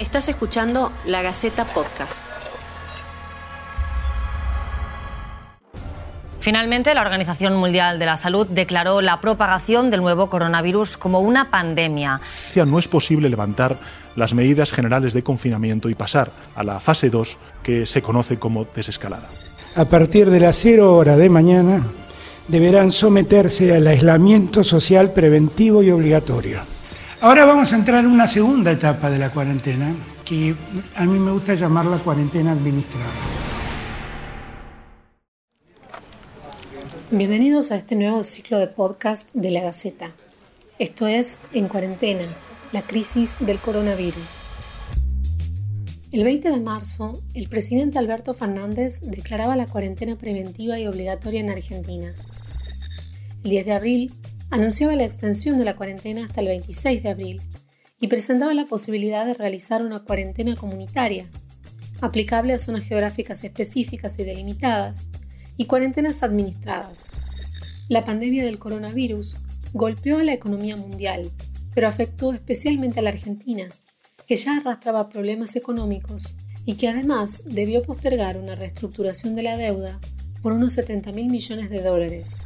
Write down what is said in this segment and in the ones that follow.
Estás escuchando La Gaceta Podcast. Finalmente, la Organización Mundial de la Salud declaró la propagación del nuevo coronavirus como una pandemia. No es posible levantar las medidas generales de confinamiento y pasar a la fase 2 que se conoce como desescalada. A partir de las 0 hora de mañana deberán someterse al aislamiento social preventivo y obligatorio. Ahora vamos a entrar en una segunda etapa de la cuarentena, que a mí me gusta llamarla cuarentena administrada. Bienvenidos a este nuevo ciclo de podcast de la Gaceta. Esto es En Cuarentena, la crisis del coronavirus. El 20 de marzo, el presidente Alberto Fernández declaraba la cuarentena preventiva y obligatoria en Argentina. El 10 de abril, anunciaba la extensión de la cuarentena hasta el 26 de abril y presentaba la posibilidad de realizar una cuarentena comunitaria, aplicable a zonas geográficas específicas y delimitadas, y cuarentenas administradas. La pandemia del coronavirus golpeó a la economía mundial, pero afectó especialmente a la Argentina, que ya arrastraba problemas económicos y que además debió postergar una reestructuración de la deuda por unos 70 mil millones de dólares.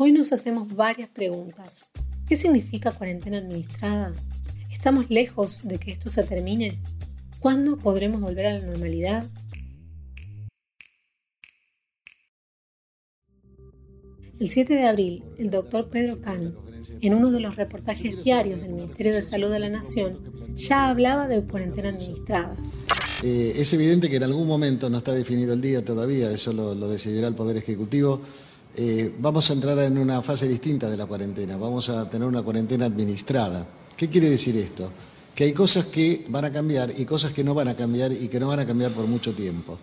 Hoy nos hacemos varias preguntas. ¿Qué significa cuarentena administrada? ¿Estamos lejos de que esto se termine? ¿Cuándo podremos volver a la normalidad? El 7 de abril, el doctor Pedro Cano, en uno de los reportajes diarios del Ministerio de Salud de la Nación, ya hablaba de cuarentena administrada. Eh, es evidente que en algún momento, no está definido el día todavía, eso lo decidirá el Poder Ejecutivo, eh, vamos a entrar en una fase distinta de la cuarentena, vamos a tener una cuarentena administrada. ¿Qué quiere decir esto? Que hay cosas que van a cambiar y cosas que no van a cambiar y que no van a cambiar por mucho tiempo.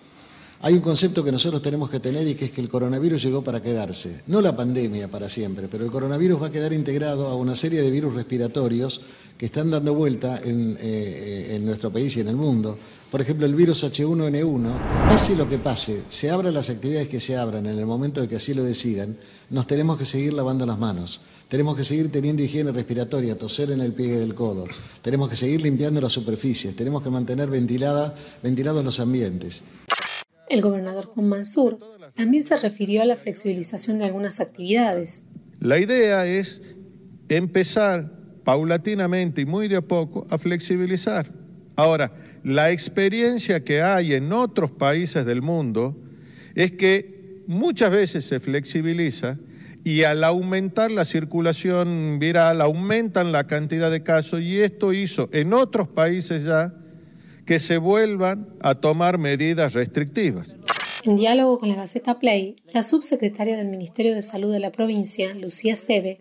Hay un concepto que nosotros tenemos que tener y que es que el coronavirus llegó para quedarse. No la pandemia para siempre, pero el coronavirus va a quedar integrado a una serie de virus respiratorios que están dando vuelta en, eh, nuestro país y en el mundo. Por ejemplo, el virus H1N1, pase lo que pase, se abran las actividades que se abran en el momento de que así lo decidan, nos tenemos que seguir lavando las manos. Tenemos que seguir teniendo higiene respiratoria, toser en el pie del codo. Tenemos que seguir limpiando las superficies. Tenemos que mantener ventilada, ventilados los ambientes. El gobernador Juan Mansur también se refirió a la flexibilización de algunas actividades. La idea es empezar paulatinamente y muy de a poco a flexibilizar. Ahora, la experiencia que hay en otros países del mundo es que muchas veces se flexibiliza y al aumentar la circulación viral aumentan la cantidad de casos y esto hizo en otros países ya que se vuelvan a tomar medidas restrictivas. En diálogo con la Gaceta Play, la subsecretaria del Ministerio de Salud de la provincia, Lucía Sebe,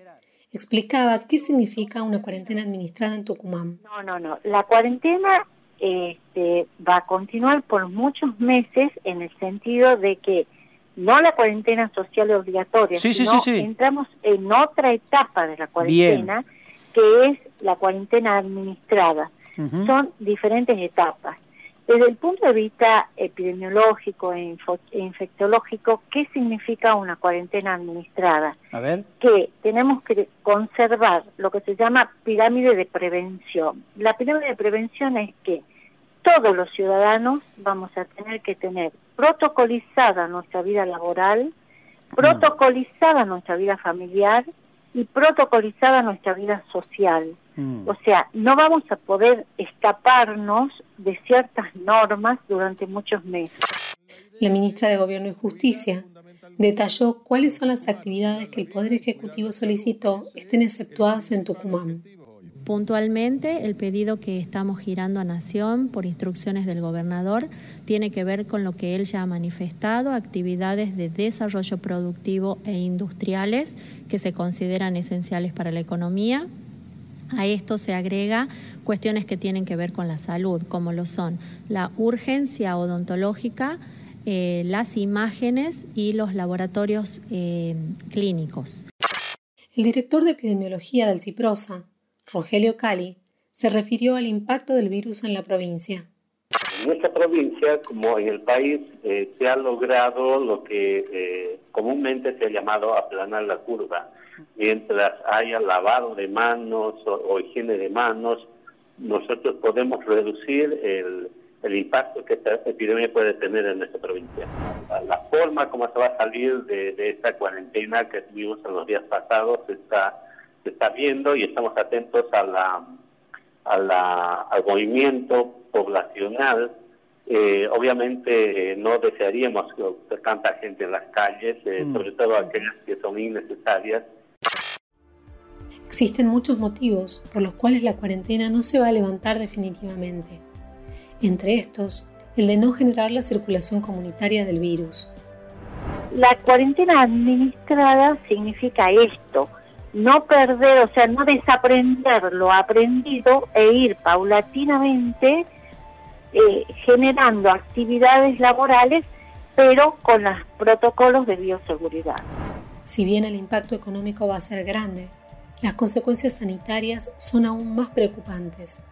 explicaba qué significa una cuarentena administrada en Tucumán. No, no, no. La cuarentena este, va a continuar por muchos meses en el sentido de que no la cuarentena social obligatoria, sino entramos en otra etapa de la cuarentena, que es la cuarentena administrada. Son diferentes etapas. Desde el punto de vista epidemiológico e, infectológico, ¿qué significa una cuarentena administrada? A ver. Que tenemos que conservar lo que se llama pirámide de prevención. La pirámide de prevención es que todos los ciudadanos vamos a tener que tener protocolizada nuestra vida laboral, mm. protocolizada nuestra vida familiar y protocolizada nuestra vida social. Mm. O sea, no vamos a poder escaparnos de ciertas normas durante muchos meses. La ministra de Gobierno y Justicia detalló cuáles son las actividades que el Poder Ejecutivo solicitó estén exceptuadas en Tucumán. Puntualmente, el pedido que estamos girando a Nación por instrucciones del gobernador tiene que ver con lo que él ya ha manifestado, actividades de desarrollo productivo e industriales que se consideran esenciales para la economía. A esto se agrega cuestiones que tienen que ver con la salud, como lo son la urgencia odontológica, eh, las imágenes y los laboratorios eh, clínicos. El director de epidemiología del CIPROSA, Rogelio Cali, se refirió al impacto del virus en la provincia. Nuestra provincia, como en el país, eh, se ha logrado lo que eh, comúnmente se ha llamado aplanar la curva. Mientras haya lavado de manos o, higiene de manos, nosotros podemos reducir el, impacto que esta epidemia puede tener en nuestra provincia. La forma como se va a salir de, esta cuarentena que tuvimos en los días pasados está, se está viendo y estamos atentos a la, a la, al movimiento poblacional. Eh, obviamente eh, no desearíamos que tanta gente en las calles, eh, mm. sobre todo aquellas que son innecesarias, Existen muchos motivos por los cuales la cuarentena no se va a levantar definitivamente. Entre estos, el de no generar la circulación comunitaria del virus. La cuarentena administrada significa esto, no perder, o sea, no desaprender lo aprendido e ir paulatinamente eh, generando actividades laborales, pero con los protocolos de bioseguridad. Si bien el impacto económico va a ser grande, las consecuencias sanitarias son aún más preocupantes.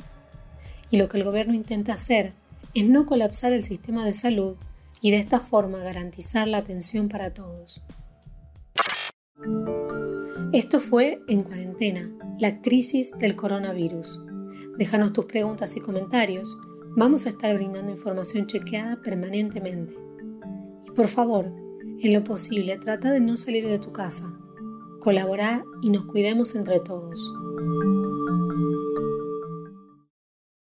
Y lo que el gobierno intenta hacer es no colapsar el sistema de salud y de esta forma garantizar la atención para todos. Esto fue En Cuarentena, la crisis del coronavirus. Déjanos tus preguntas y comentarios. Vamos a estar brindando información chequeada permanentemente. Y por favor, en lo posible, trata de no salir de tu casa colaborar y nos cuidemos entre todos.